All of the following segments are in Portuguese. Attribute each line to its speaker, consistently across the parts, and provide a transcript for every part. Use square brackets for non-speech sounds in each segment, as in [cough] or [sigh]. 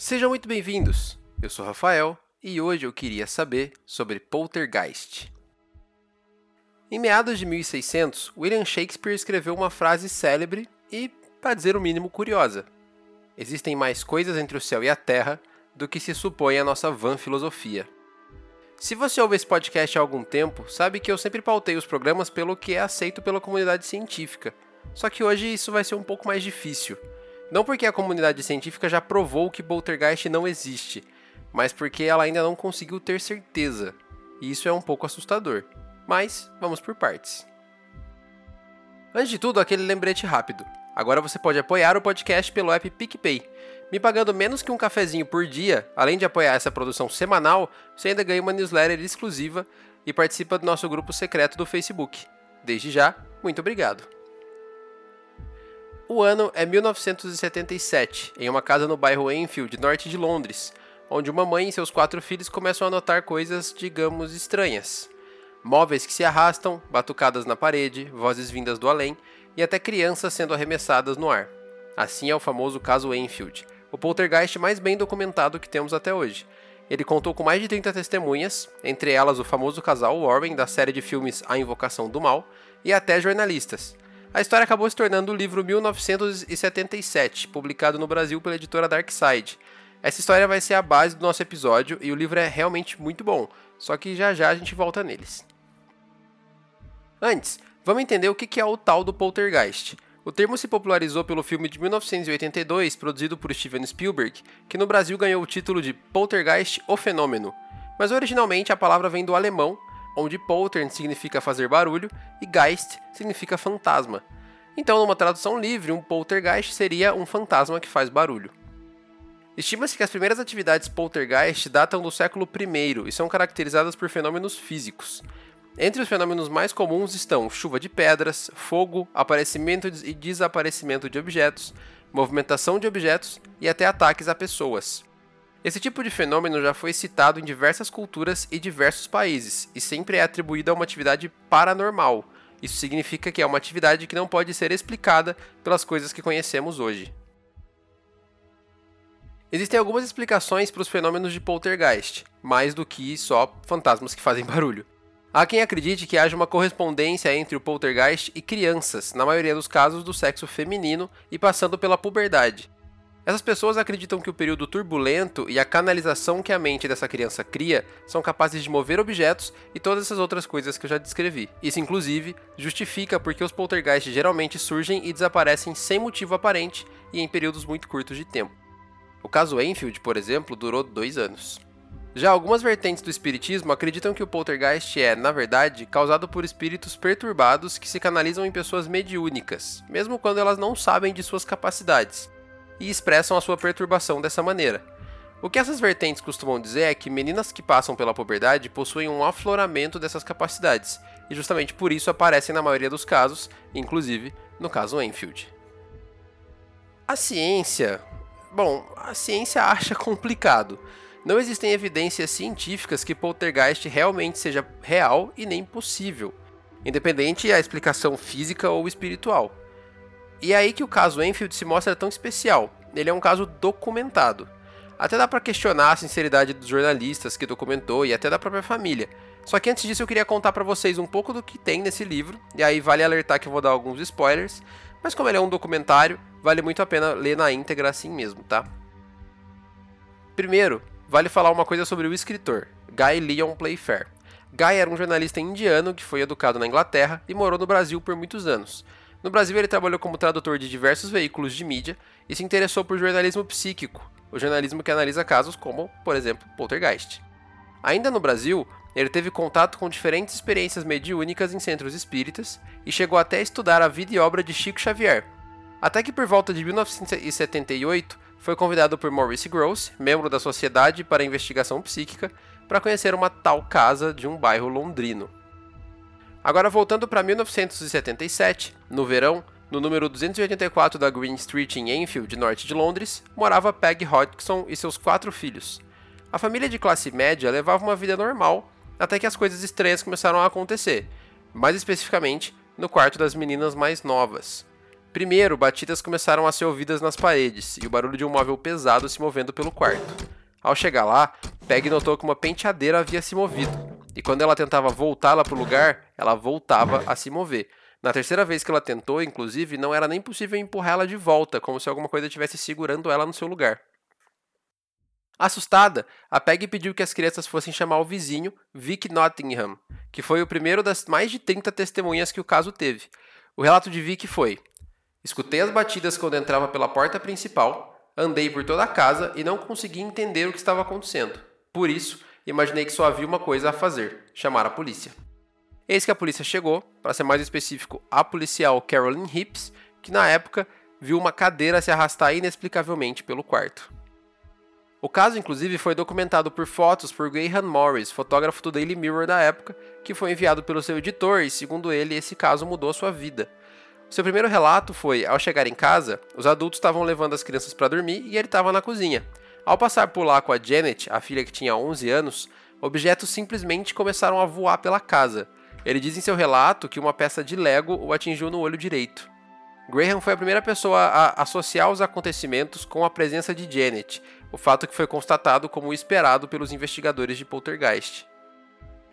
Speaker 1: Sejam muito bem-vindos! Eu sou Rafael e hoje eu queria saber sobre poltergeist. Em meados de 1600, William Shakespeare escreveu uma frase célebre e, para dizer o mínimo, curiosa: Existem mais coisas entre o céu e a terra do que se supõe a nossa vã filosofia. Se você ouve esse podcast há algum tempo, sabe que eu sempre pautei os programas pelo que é aceito pela comunidade científica. Só que hoje isso vai ser um pouco mais difícil. Não porque a comunidade científica já provou que poltergeist não existe, mas porque ela ainda não conseguiu ter certeza. E isso é um pouco assustador. Mas vamos por partes. Antes de tudo, aquele lembrete rápido. Agora você pode apoiar o podcast pelo app PicPay. Me pagando menos que um cafezinho por dia, além de apoiar essa produção semanal, você ainda ganha uma newsletter exclusiva e participa do nosso grupo secreto do Facebook. Desde já, muito obrigado. O ano é 1977, em uma casa no bairro Enfield, norte de Londres, onde uma mãe e seus quatro filhos começam a notar coisas, digamos, estranhas. Móveis que se arrastam, batucadas na parede, vozes vindas do além e até crianças sendo arremessadas no ar. Assim é o famoso caso Enfield, o poltergeist mais bem documentado que temos até hoje. Ele contou com mais de 30 testemunhas, entre elas o famoso casal Warren da série de filmes A Invocação do Mal, e até jornalistas. A história acabou se tornando o livro 1977, publicado no Brasil pela editora Darkside. Essa história vai ser a base do nosso episódio e o livro é realmente muito bom, só que já já a gente volta neles. Antes, vamos entender o que é o tal do poltergeist. O termo se popularizou pelo filme de 1982, produzido por Steven Spielberg, que no Brasil ganhou o título de Poltergeist o Fenômeno. Mas originalmente a palavra vem do alemão onde poltern significa fazer barulho e geist significa fantasma. Então, numa tradução livre, um poltergeist seria um fantasma que faz barulho. Estima-se que as primeiras atividades poltergeist datam do século I e são caracterizadas por fenômenos físicos. Entre os fenômenos mais comuns estão chuva de pedras, fogo, aparecimento e desaparecimento de objetos, movimentação de objetos e até ataques a pessoas. Esse tipo de fenômeno já foi citado em diversas culturas e diversos países, e sempre é atribuído a uma atividade paranormal. Isso significa que é uma atividade que não pode ser explicada pelas coisas que conhecemos hoje. Existem algumas explicações para os fenômenos de poltergeist, mais do que só fantasmas que fazem [laughs] barulho. Há quem acredite que haja uma correspondência entre o poltergeist e crianças, na maioria dos casos do sexo feminino e passando pela puberdade. Essas pessoas acreditam que o período turbulento e a canalização que a mente dessa criança cria são capazes de mover objetos e todas essas outras coisas que eu já descrevi. Isso, inclusive, justifica porque os poltergeists geralmente surgem e desaparecem sem motivo aparente e em períodos muito curtos de tempo. O caso Enfield, por exemplo, durou dois anos. Já algumas vertentes do espiritismo acreditam que o poltergeist é, na verdade, causado por espíritos perturbados que se canalizam em pessoas mediúnicas, mesmo quando elas não sabem de suas capacidades e expressam a sua perturbação dessa maneira. O que essas vertentes costumam dizer é que meninas que passam pela puberdade possuem um afloramento dessas capacidades, e justamente por isso aparecem na maioria dos casos, inclusive no caso Enfield. A ciência. Bom, a ciência acha [laughs] complicado. Não existem evidências científicas que poltergeist realmente seja real e nem possível, independente a explicação física ou espiritual. E é aí que o caso Enfield se mostra tão especial. Ele é um caso documentado. Até dá para questionar a sinceridade dos jornalistas que documentou e até da própria família. Só que antes disso eu queria contar para vocês um pouco do que tem nesse livro, e aí vale alertar que eu vou dar alguns spoilers, mas como ele é um documentário, vale muito a pena ler na íntegra assim mesmo, tá? Primeiro, vale falar uma coisa sobre o escritor, Guy Leon Playfair. Guy era um jornalista indiano que foi educado na Inglaterra e morou no Brasil por muitos anos. No Brasil, ele trabalhou como tradutor de diversos veículos de mídia e se interessou por jornalismo psíquico, o jornalismo que analisa casos como, por exemplo, poltergeist. Ainda no Brasil, ele teve contato com diferentes experiências mediúnicas em centros espíritas e chegou até a estudar a vida e obra de Chico Xavier. Até que por volta de 1978, foi convidado por Maurice Gross, membro da Sociedade para Investigação Psíquica, para conhecer uma tal casa de um bairro londrino. Agora voltando para 1977, no verão, no número 284 da Green Street em Enfield, norte de Londres, morava Peg Hodgson e seus quatro filhos. A família de classe média levava uma vida normal, até que as coisas estranhas começaram a acontecer, mais especificamente no quarto das meninas mais novas. Primeiro, batidas começaram a ser ouvidas nas paredes e o barulho de um móvel pesado se movendo pelo quarto. Ao chegar lá, Peg notou que uma penteadeira havia se movido, e quando ela tentava voltá-la para o lugar, ela voltava a se mover. Na terceira vez que ela tentou, inclusive, não era nem possível empurrá-la de volta, como se alguma coisa estivesse segurando ela no seu lugar. Assustada, a Peg pediu que as crianças fossem chamar o vizinho, Vic Nottingham, que foi o primeiro das mais de 30 testemunhas que o caso teve. O relato de Vic foi: Escutei as batidas quando entrava pela porta principal, andei por toda a casa e não consegui entender o que estava acontecendo. Por isso, imaginei que só havia uma coisa a fazer: chamar a polícia. Eis que a polícia chegou, para ser mais específico, a policial Carolyn Hips, que na época viu uma cadeira se arrastar inexplicavelmente pelo quarto. O caso, inclusive, foi documentado por fotos por Graham Morris, fotógrafo do Daily Mirror da época, que foi enviado pelo seu editor e, segundo ele, esse caso mudou sua vida. Seu primeiro relato foi: ao chegar em casa, os adultos estavam levando as crianças para dormir e ele estava na cozinha. Ao passar por lá com a Janet, a filha que tinha 11 anos, objetos simplesmente começaram a voar pela casa. Ele diz em seu relato que uma peça de Lego o atingiu no olho direito. Graham foi a primeira pessoa a associar os acontecimentos com a presença de Janet, o fato que foi constatado como esperado pelos investigadores de Poltergeist.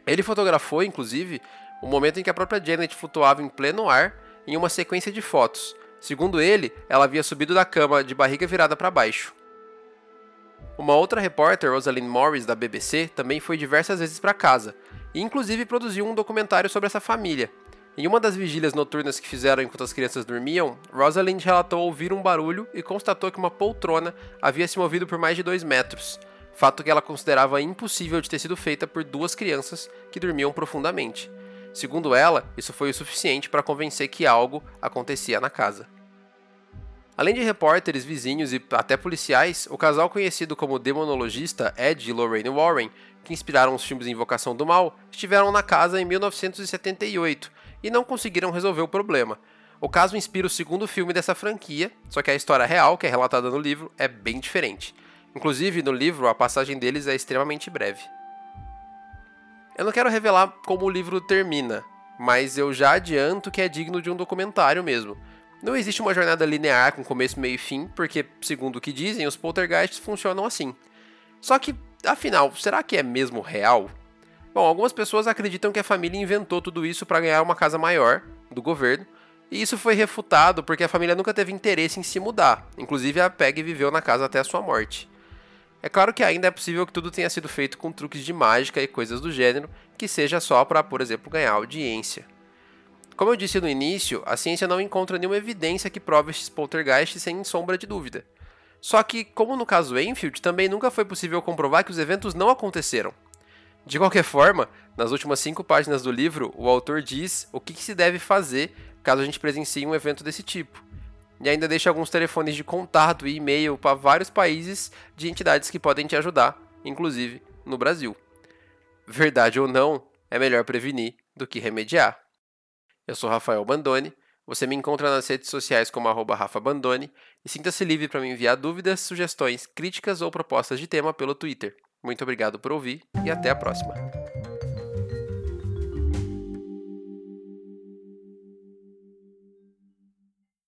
Speaker 1: Ele fotografou, inclusive, o momento em que a própria Janet flutuava em pleno ar em uma sequência de fotos. Segundo ele, ela havia subido da cama de barriga virada para baixo. Uma outra repórter, Rosalind Morris, da BBC, também foi diversas vezes para casa, e inclusive produziu um documentário sobre essa família, em uma das vigílias noturnas que fizeram enquanto as crianças dormiam, Rosalind relatou ouvir um barulho e constatou que uma poltrona havia se movido por mais de dois metros, fato que ela considerava impossível de ter sido feita por duas crianças que dormiam profundamente. Segundo ela, isso foi o suficiente para convencer que algo acontecia na casa. Além de repórteres, vizinhos e até policiais, o casal conhecido como demonologista Ed e Lorraine Warren, que inspiraram os filmes Invocação do Mal, estiveram na casa em 1978 e não conseguiram resolver o problema. O caso inspira o segundo filme dessa franquia, só que a história real, que é relatada no livro, é bem diferente. Inclusive, no livro, a passagem deles é extremamente breve. Eu não quero revelar como o livro termina, mas eu já adianto que é digno de um documentário mesmo. Não existe uma jornada linear com começo, meio e fim, porque, segundo o que dizem, os poltergeists funcionam assim. Só que, afinal, será que é mesmo real? Bom, algumas pessoas acreditam que a família inventou tudo isso para ganhar uma casa maior do governo, e isso foi refutado porque a família nunca teve interesse em se mudar. Inclusive, a Peg viveu na casa até a sua morte. É claro que ainda é possível que tudo tenha sido feito com truques de mágica e coisas do gênero, que seja só para, por exemplo, ganhar audiência. Como eu disse no início, a ciência não encontra nenhuma evidência que prove estes poltergeists sem sombra de dúvida. Só que, como no caso Enfield, também nunca foi possível comprovar que os eventos não aconteceram. De qualquer forma, nas últimas cinco páginas do livro, o autor diz o que, que se deve fazer caso a gente presencie um evento desse tipo. E ainda deixa alguns telefones de contato e e-mail para vários países de entidades que podem te ajudar, inclusive no Brasil. Verdade ou não, é melhor prevenir do que remediar. Eu sou Rafael Bandone, você me encontra nas redes sociais como @rafabandone e sinta-se livre para me enviar dúvidas, sugestões, críticas ou propostas de tema pelo Twitter. Muito obrigado por ouvir e até a próxima.